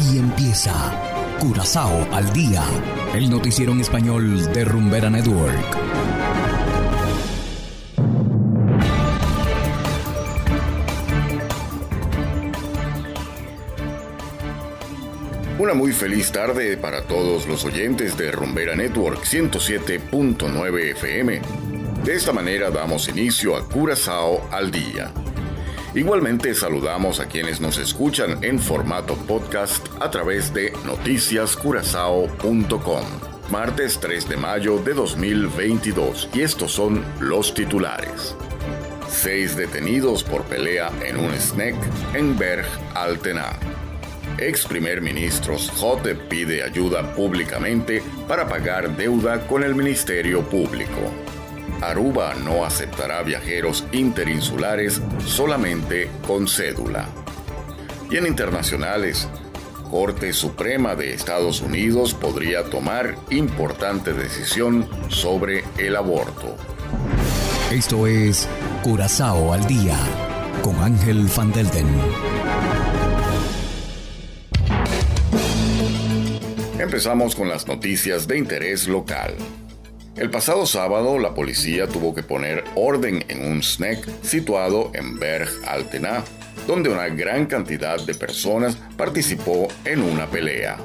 Aquí empieza Curazao al día, el noticiero en español de Rumbera Network. Una muy feliz tarde para todos los oyentes de Rumbera Network 107.9 FM. De esta manera damos inicio a Curazao al día Igualmente saludamos a quienes nos escuchan en formato podcast a través de noticiascurazao.com. Martes 3 de mayo de 2022 y estos son los titulares. Seis detenidos por pelea en un snack en Berg Altena. Ex primer ministro Schotte pide ayuda públicamente para pagar deuda con el Ministerio Público. Aruba no aceptará viajeros interinsulares solamente con cédula. Y en internacionales, Corte Suprema de Estados Unidos podría tomar importante decisión sobre el aborto. Esto es Curazao al Día con Ángel Van Delden. Empezamos con las noticias de interés local. El pasado sábado, la policía tuvo que poner orden en un snack situado en Berg Altena, donde una gran cantidad de personas participó en una pelea.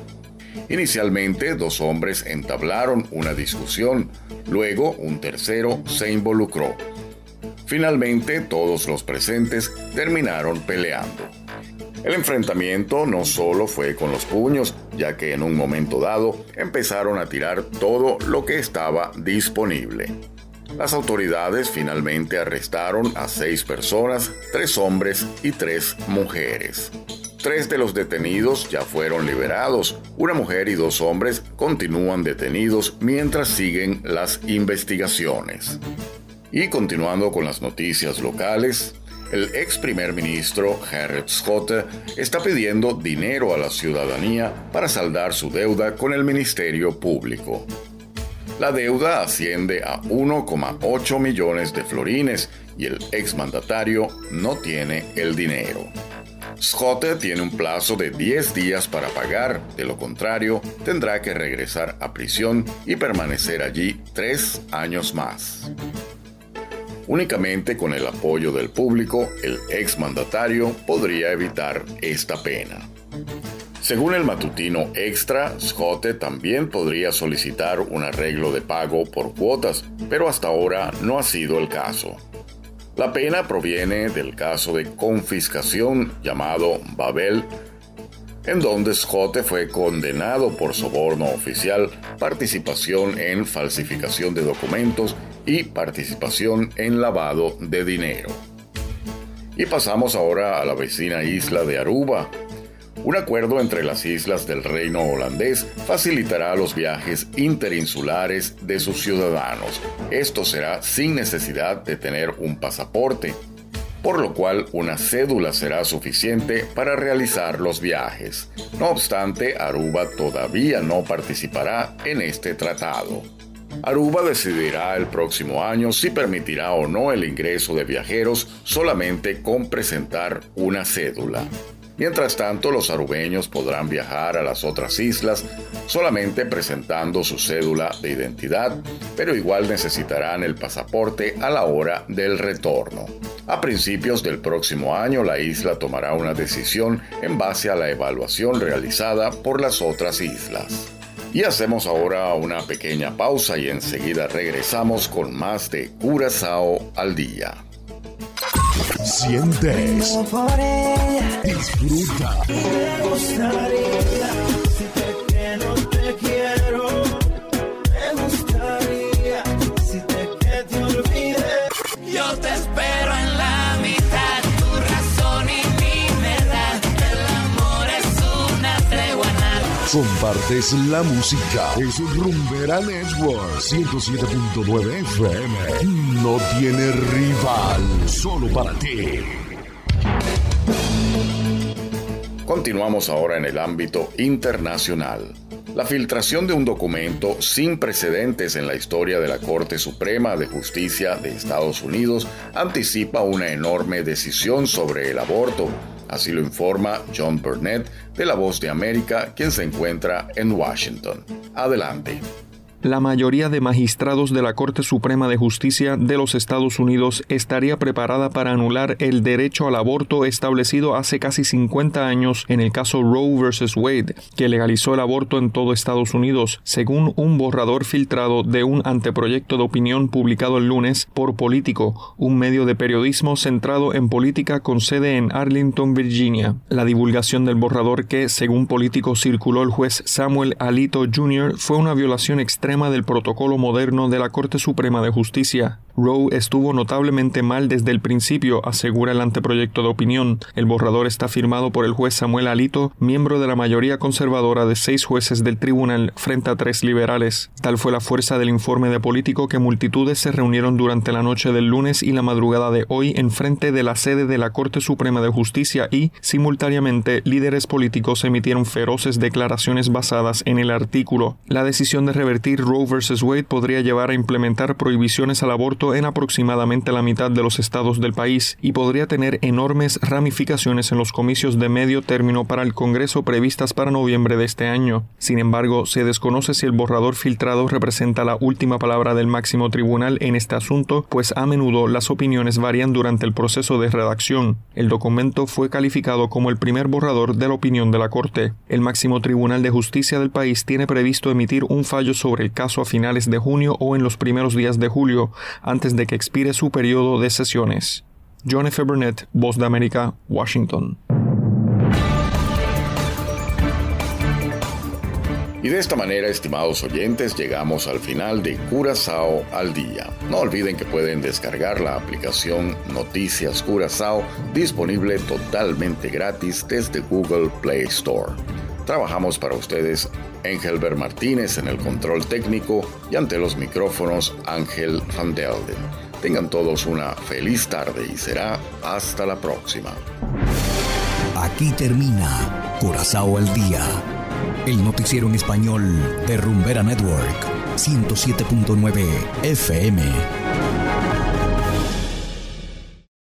Inicialmente, dos hombres entablaron una discusión, luego un tercero se involucró. Finalmente, todos los presentes terminaron peleando. El enfrentamiento no solo fue con los puños, ya que en un momento dado empezaron a tirar todo lo que estaba disponible. Las autoridades finalmente arrestaron a seis personas, tres hombres y tres mujeres. Tres de los detenidos ya fueron liberados. Una mujer y dos hombres continúan detenidos mientras siguen las investigaciones. Y continuando con las noticias locales, el ex primer ministro Gerrit Scott está pidiendo dinero a la ciudadanía para saldar su deuda con el Ministerio Público. La deuda asciende a 1,8 millones de florines y el exmandatario no tiene el dinero. Scott tiene un plazo de 10 días para pagar, de lo contrario tendrá que regresar a prisión y permanecer allí tres años más. Únicamente con el apoyo del público, el exmandatario podría evitar esta pena. Según el matutino Extra, Scott también podría solicitar un arreglo de pago por cuotas, pero hasta ahora no ha sido el caso. La pena proviene del caso de confiscación llamado Babel, en donde Scott fue condenado por soborno oficial, participación en falsificación de documentos y participación en lavado de dinero. Y pasamos ahora a la vecina isla de Aruba. Un acuerdo entre las islas del reino holandés facilitará los viajes interinsulares de sus ciudadanos. Esto será sin necesidad de tener un pasaporte, por lo cual una cédula será suficiente para realizar los viajes. No obstante, Aruba todavía no participará en este tratado. Aruba decidirá el próximo año si permitirá o no el ingreso de viajeros solamente con presentar una cédula. Mientras tanto, los arubeños podrán viajar a las otras islas solamente presentando su cédula de identidad, pero igual necesitarán el pasaporte a la hora del retorno. A principios del próximo año, la isla tomará una decisión en base a la evaluación realizada por las otras islas. Y hacemos ahora una pequeña pausa y enseguida regresamos con más de Curazao al día. Sientes. Disfruta. Compartes la música. Es Rumbera Network 107.9 FM. No tiene rival, solo para ti. Continuamos ahora en el ámbito internacional. La filtración de un documento sin precedentes en la historia de la Corte Suprema de Justicia de Estados Unidos anticipa una enorme decisión sobre el aborto Así lo informa John Burnett de La Voz de América, quien se encuentra en Washington. Adelante la mayoría de magistrados de la Corte Suprema de Justicia de los Estados Unidos estaría preparada para anular el derecho al aborto establecido hace casi 50 años en el caso Roe vs. Wade, que legalizó el aborto en todo Estados Unidos, según un borrador filtrado de un anteproyecto de opinión publicado el lunes por Político, un medio de periodismo centrado en política con sede en Arlington, Virginia. La divulgación del borrador que, según Político, circuló el juez Samuel Alito Jr. fue una violación extrema del protocolo moderno de la Corte Suprema de Justicia. Roe estuvo notablemente mal desde el principio, asegura el anteproyecto de opinión. El borrador está firmado por el juez Samuel Alito, miembro de la mayoría conservadora de seis jueces del tribunal frente a tres liberales. Tal fue la fuerza del informe de político que multitudes se reunieron durante la noche del lunes y la madrugada de hoy en frente de la sede de la Corte Suprema de Justicia y, simultáneamente, líderes políticos emitieron feroces declaraciones basadas en el artículo. La decisión de revertir Roe vs. Wade podría llevar a implementar prohibiciones al aborto en aproximadamente la mitad de los estados del país y podría tener enormes ramificaciones en los comicios de medio término para el Congreso previstas para noviembre de este año. Sin embargo, se desconoce si el borrador filtrado representa la última palabra del máximo tribunal en este asunto, pues a menudo las opiniones varían durante el proceso de redacción. El documento fue calificado como el primer borrador de la opinión de la Corte. El máximo tribunal de justicia del país tiene previsto emitir un fallo sobre el caso a finales de junio o en los primeros días de julio, antes de que expire su periodo de sesiones. John F. Burnett, Voz de América, Washington. Y de esta manera, estimados oyentes, llegamos al final de Curazao al día. No olviden que pueden descargar la aplicación Noticias Curazao disponible totalmente gratis desde Google Play Store. Trabajamos para ustedes Engelbert Martínez en el control técnico y ante los micrófonos Ángel Van Delden. Tengan todos una feliz tarde y será hasta la próxima. Aquí termina Corazao al Día, el noticiero en español de Rumbera Network, 107.9 FM.